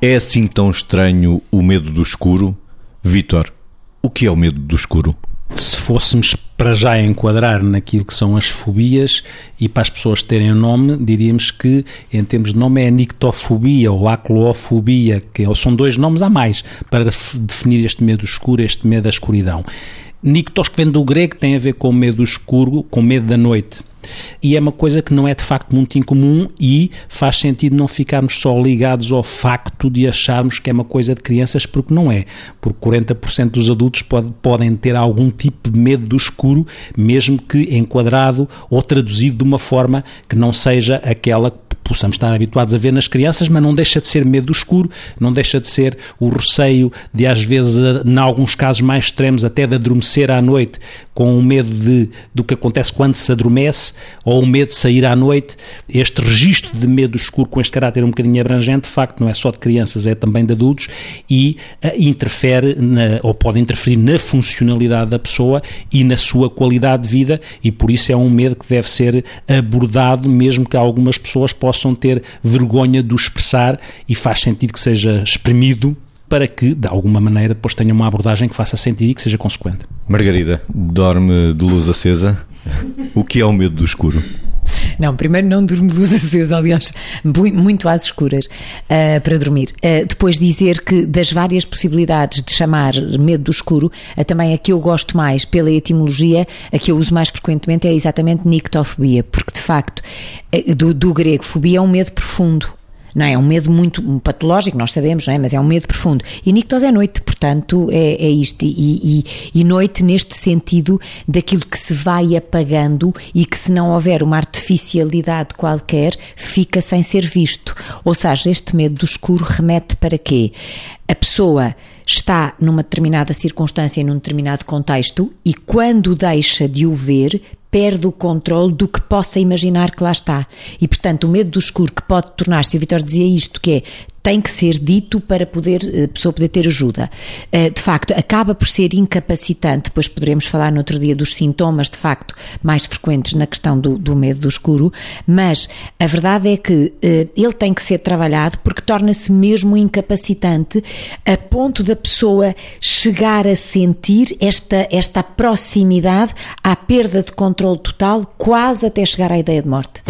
É assim tão estranho o medo do escuro? Vítor, o que é o medo do escuro? Se fôssemos para já enquadrar naquilo que são as fobias e para as pessoas terem nome, diríamos que em termos de nome é a nictofobia ou acloofobia, que são dois nomes a mais para definir este medo escuro, este medo da escuridão. Nictos, que vem do grego, tem a ver com medo escuro, com medo da noite. E é uma coisa que não é de facto muito incomum e faz sentido não ficarmos só ligados ao facto de acharmos que é uma coisa de crianças, porque não é. Porque 40% dos adultos pode, podem ter algum tipo de medo do escuro, mesmo que enquadrado ou traduzido de uma forma que não seja aquela possamos estar habituados a ver nas crianças, mas não deixa de ser medo do escuro, não deixa de ser o receio de, às vezes, em alguns casos mais extremos, até de adormecer à noite, com o medo de, do que acontece quando se adormece, ou o medo de sair à noite. Este registro de medo escuro com este caráter um bocadinho abrangente, de facto, não é só de crianças, é também de adultos, e uh, interfere, na, ou pode interferir na funcionalidade da pessoa e na sua qualidade de vida, e por isso é um medo que deve ser abordado, mesmo que algumas pessoas possam possam ter vergonha de o expressar e faz sentido que seja exprimido para que, de alguma maneira, depois tenha uma abordagem que faça sentido e que seja consequente. Margarida, dorme de luz acesa. O que é o medo do escuro? Não, primeiro não durmo de luz acesa, aliás, muito às escuras uh, para dormir. Uh, depois dizer que das várias possibilidades de chamar medo do escuro, uh, também a que eu gosto mais pela etimologia, a que eu uso mais frequentemente é exatamente nictofobia, porque de facto, do, do grego, fobia é um medo profundo não é? É um medo muito patológico, nós sabemos, não é? Mas é um medo profundo. E nictos é noite, portanto, é, é isto. E, e, e, noite neste sentido daquilo que se vai apagando e que se não houver uma artificialidade qualquer, fica sem ser visto. Ou seja, este medo do escuro remete para quê? A pessoa está numa determinada circunstância, num determinado contexto, e quando deixa de o ver, perde o controle do que possa imaginar que lá está. E, portanto, o medo do escuro que pode tornar-se, o Vitor dizia isto, que é tem que ser dito para poder, a eh, pessoa poder ter ajuda. Eh, de facto, acaba por ser incapacitante, depois poderemos falar no outro dia dos sintomas, de facto, mais frequentes na questão do, do medo do escuro, mas a verdade é que eh, ele tem que ser trabalhado porque torna-se mesmo incapacitante a ponto da pessoa chegar a sentir esta, esta proximidade à perda de controle total, quase até chegar à ideia de morte.